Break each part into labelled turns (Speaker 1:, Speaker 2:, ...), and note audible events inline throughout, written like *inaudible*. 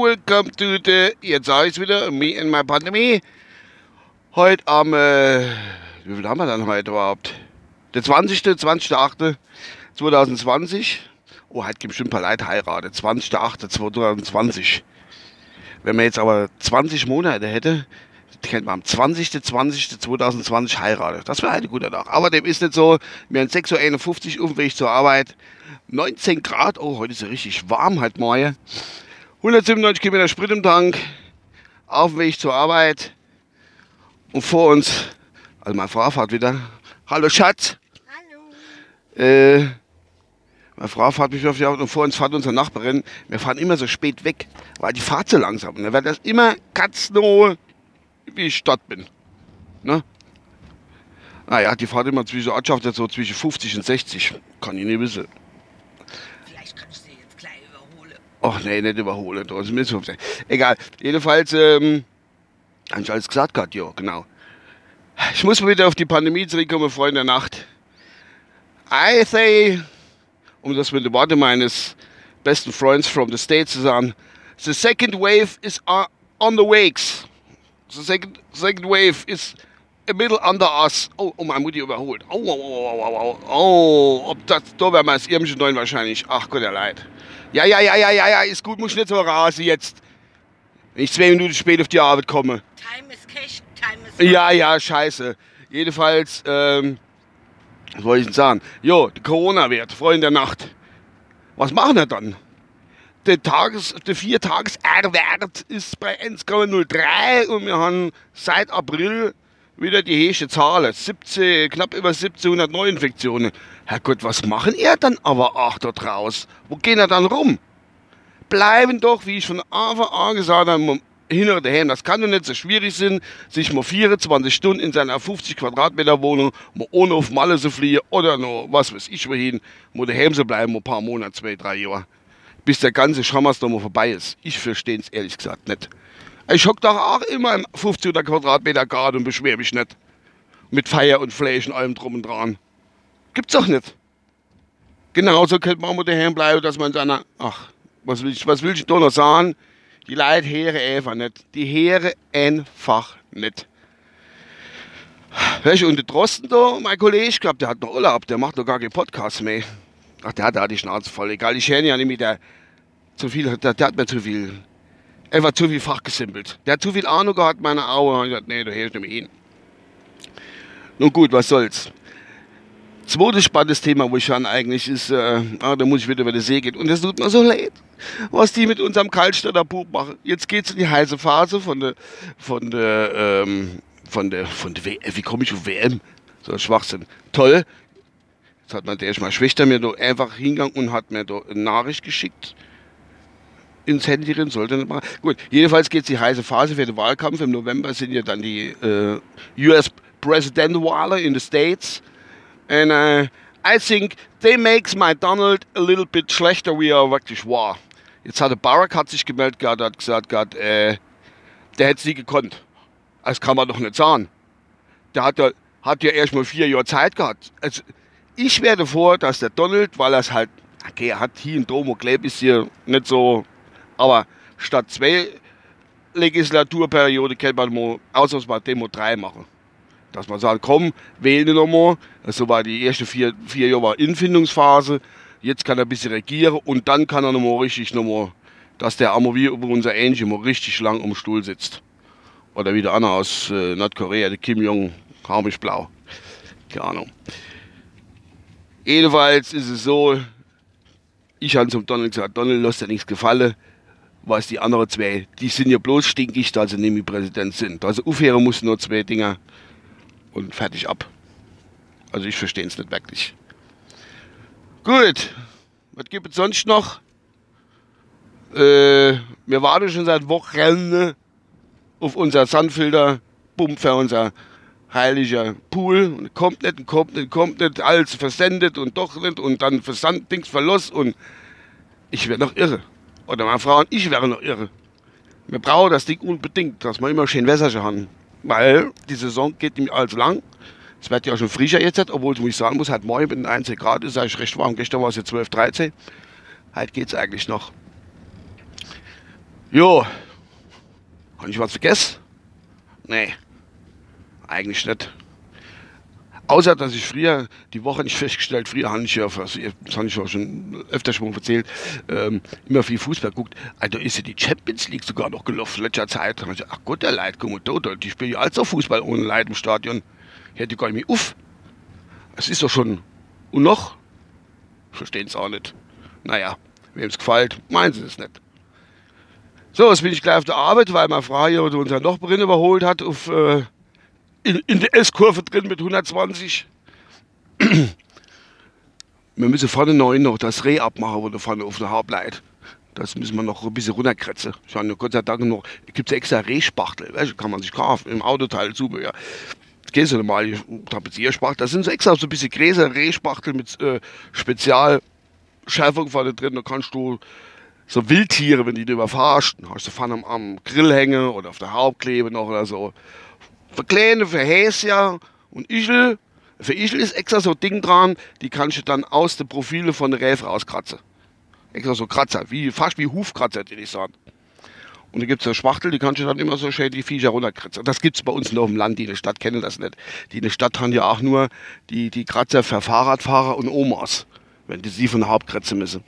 Speaker 1: Welcome to the, jetzt sag ich's wieder, me and my pandemie. Heute am, äh, wie viel haben wir dann heute überhaupt? Der 20., 20.08.2020. Oh, heute gibt bestimmt ein paar Leute heiraten. 20.08.2020. Wenn man jetzt aber 20 Monate hätte, kennt man am 20.20.2020 heiraten. Das wäre ein guter Tag. Aber dem ist nicht so. Wir haben 6.51 Uhr auf dem Weg zur Arbeit. 19 Grad. Oh, heute ist es richtig warm heute Morgen. 197 Kilometer Sprit im Tank. Auf dem Weg zur Arbeit. Und vor uns, also meine Frau fährt wieder. Hallo Schatz.
Speaker 2: Hallo.
Speaker 1: Äh, meine Frau fährt mich auf die Arbeit und vor uns fährt unsere Nachbarin. Wir fahren immer so spät weg, weil die fahrt so langsam. Und dann wird das immer katzenroh, wie ich dort bin. Ne? Naja, die fahrt immer zwischen Ortschaften so zwischen 50 und 60. Kann ich nicht wissen.
Speaker 2: Vielleicht kann ich sie jetzt gleich überholen.
Speaker 1: Ach nee, nicht überholen. Da ist mir so- Egal. Jedenfalls, ähm, habe ich alles gesagt gehabt, ja, genau. Ich muss mal wieder auf die Pandemie zurückkommen, Freunde der Nacht. I say, um das mit den Worten meines besten Freunds from the States zu sagen, the second wave is on on the wakes. The second, second wave is a middle under us. Oh, oh meine Mutti überholt. Oh, oh, oh, oh, oh, oh, oh. Ob das, da wäre mal das Irmchen neun wahrscheinlich. Ach Gott, der Leid. Ja, ja, ja, ja, ja, ja, ist gut, muss ich nicht so rasen jetzt. Wenn ich zwei Minuten spät auf die Arbeit komme.
Speaker 2: Time is cash, time is
Speaker 1: Ja, ja, scheiße. Jedenfalls, ähm, was wollte ich denn sagen? Jo, Corona-Wert, Freunde der Nacht. Was machen wir dann? Der, Tages-, der Vier-Tages-R-Wert ist bei 1,03 und wir haben seit April wieder die höchste Zahl. 17, knapp über 1700 Neuinfektionen. Herrgott, was machen ihr dann aber auch dort raus? Wo gehen ihr dann rum? bleiben doch, wie ich von Anfang an gesagt habe, mal hinter daheim. Das kann doch nicht so schwierig sein, sich mal 24 Stunden in seiner 50 Quadratmeter Wohnung mal ohne auf Malle zu fliehen oder noch was weiß ich wohin, mal daheim zu bleiben, mal ein paar Monate, zwei, drei Jahre. Bis der ganze Schammers doch mal vorbei ist. Ich verstehe es ehrlich gesagt nicht. Ich hock doch auch immer im 50 Quadratmeter Garten und beschwer mich nicht. Mit Feier und Fleisch und allem drum und dran. Gibt's doch nicht. Genauso könnte man daheim bleiben, dass man seiner, ach, was will ich, was will ich da noch sagen? Die Leute hören einfach nicht. Die hören einfach nicht. Weißt du, und der Drosten da, mein Kollege, ich glaube, der hat noch Urlaub, der macht noch gar keinen Podcast mehr. Ach, der hat da die Schnauze voll. Egal, ich höre ja nicht mit der zu viel, der, der hat mir zu viel, einfach zu viel fachgesimpelt. Der hat zu viel Ahnung gehabt, meine Augen. Ich dachte, nee, du nicht mehr hin. Nun gut, was soll's. Zweites spannendes Thema, wo ich schon eigentlich ist, äh, ah, da muss ich wieder über die See gehen. Und es tut mir so leid, was die mit unserem Kaltstädter Bub machen. Jetzt geht's in die heiße Phase von der, von der, ähm, von der, von der WM. Wie komme ich auf WM? So ein Schwachsinn. Toll. Jetzt hat man der mal Schwester mir einfach hingegangen und hat mir da eine Nachricht geschickt ins Handy drin, sollte nicht machen. Gut, jedenfalls geht's die heiße Phase für den Wahlkampf. Im November sind ja dann die äh, US President-Wahlen in the States. And uh, I think they makes my Donald a little bit schlechter, wie er wirklich war. Jetzt hat der Barack hat sich gemeldet gehabt, hat gesagt gehabt, äh, der hätte sie gekonnt. Das kann man doch nicht sagen. Der hat ja, hat ja erst mal vier Jahre Zeit gehabt. Also, ich werde vor, dass der Donald, weil er es halt, okay, er hat hier in Domo Kleb ist hier nicht so, aber statt zwei Legislaturperiode kann man mal ausnahmsweise Demo drei machen dass man sagt, komm, wähle nochmal. So war die erste vier, vier Jahre war Infindungsphase. Jetzt kann er ein bisschen regieren und dann kann er nochmal richtig nochmal, dass der einmal wie über unser Angel mal richtig lang am Stuhl sitzt. Oder wie der andere aus äh, Nordkorea, der Kim Jong, harmisch blau. Keine Ahnung. Jedenfalls ist es so, ich habe zum Donald gesagt, Donald, lass dir nichts gefallen. Was die anderen zwei, die sind ja bloß stinkig, da sie nämlich Präsident sind. Also aufhören muss nur zwei Dinger und fertig ab. Also ich verstehe es nicht wirklich. Gut, was gibt es sonst noch? Äh, wir warten schon seit Wochen auf unser Sandfilter, Pump für unser heiliger Pool. Und kommt nicht, kommt nicht, kommt nicht, alles versendet und doch nicht und dann versandt, Dings verlost und ich werde noch irre. Oder meine Frau und ich wären noch irre. Wir brauchen das Ding unbedingt, dass wir immer schön Wässerchen haben. Weil die Saison geht nämlich allzu lang. Es wird ja schon frischer jetzt, obwohl ich sagen muss, halt morgen mit den 1 Grad ist eigentlich recht warm. Gestern war es ja 12, 13. Heute geht's eigentlich noch. Jo. Habe ich was vergessen? Nee. Eigentlich nicht. Außer, dass ich früher, die Woche nicht *laughs* festgestellt, früher habe ich ja, das habe ich auch schon öfter schon erzählt, ähm, immer viel Fußball geguckt. Also ist ja die Champions League sogar noch gelaufen letzter Zeit. Da ich ach Gott, der Leid, komm und tot, die spielen ja als auch Fußball ohne Leid im Stadion. Ich hätte gar nicht mehr uff. Es ist doch schon. Und noch? Verstehen es auch nicht. Naja, wem es gefällt, meinen sie es nicht. So, jetzt bin ich gleich auf der Arbeit, weil meine Frau hier unseren Nachbarin überholt hat auf. Äh, in, in der S-Kurve drin mit 120. Wir müssen vorne neu noch das Reh abmachen, wo vorne auf der Hauptleit. Das müssen wir noch ein bisschen runterkretzen. Ich habe Gott sei Dank noch, gibt es extra Rehspachtel, weißt, kann man sich kaufen, im Autoteil Zubehör. Das geht so normal, Tapezierspachtel. Das sind so extra so ein bisschen Gräser, Rehspachtel mit äh, Spezialschärfung vorne drin. Da kannst du so Wildtiere, wenn die du überfahrst, hast du vorne am, am Grill hängen oder auf der Hauptklebe noch oder so für Kleine, für Häschen und Ischel. Für Ischel ist extra so ein Ding dran, die kannst du dann aus den Profilen von der Räf rauskratzen. Extra so Kratzer, wie, fast wie Hufkratzer, die ich sagen. Und da gibt es so Spachtel, die kannst du dann immer so schön die Viecher runterkratzen. Das gibt es bei uns nur auf dem Land, die in der Stadt kennen das nicht. Die in der Stadt haben ja auch nur die, die Kratzer für Fahrradfahrer und Omas, wenn die sie von der Hauptkratze müssen.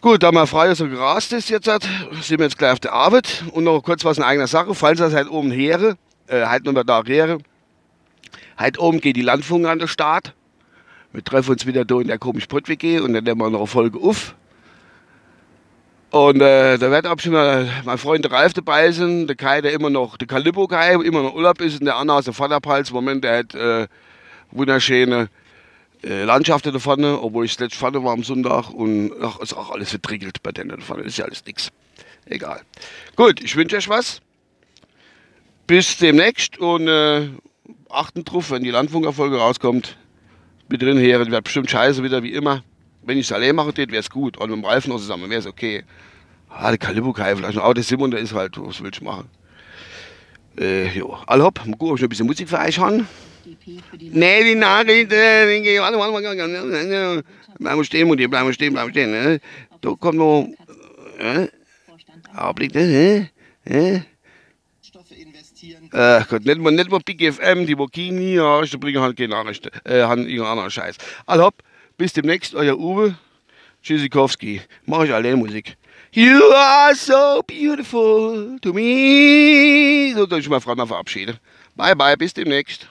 Speaker 1: Gut, da mal frei so gerast ist jetzt, sind wir jetzt gleich auf der Arbeit. Und noch kurz was in eigener Sache, falls das halt oben here, äh, halt nur da here. Halt oben geht die Landfunk an den Start. Wir treffen uns wieder da in der komischen Pott-WG und dann nehmen wir noch eine Folge auf. Und äh, da wird auch schon mal mein Freund der Ralf dabei sein, der Kai, der immer noch, der Calippo Kai, immer noch Urlaub ist und der Anna aus der Vaterpals. Moment, der hat äh, wunderschöne äh, Landschaften da vorne, obwohl ich letztes vorne war am Sonntag und ach, ist auch alles vertriegelt bei denen da vorne. Ist ja alles nix. Egal. Gut, ich wünsche euch was bis demnächst und äh, achten drauf, wenn die Landfunkerfolge rauskommt. Mit drin her, wird bestimmt scheiße wieder wie immer. Wenn ich es allein mache, wäre es gut. Und mit dem Ralf noch zusammen wäre es okay. Ah, der Kalibukai vielleicht noch. Aber der Simon, der ist halt, was willst du machen? Äh, jo. Allhopp, mal gucken, ob ich noch ein bisschen Musik für euch habe. Nee, die Nachricht, äh, warte, warte, warte, bleiben stehen, Mutti, bleiben stehen, bleiben stehen. Ne? Da kommt noch, äh, Augenblick, ne? Äh, äh, Gott, nicht mal, nicht mal Big FM, die Bokini, ja, die bringen halt keine Nachrichten, äh, haben irgendeinen anderen Scheiß. Also, bis demnächst, euer Uwe Tschüssikowski. Mach ich allein Musik. You are so beautiful to me. So, dann ich mal Frau verabschieden. Bye, bye, bis demnächst.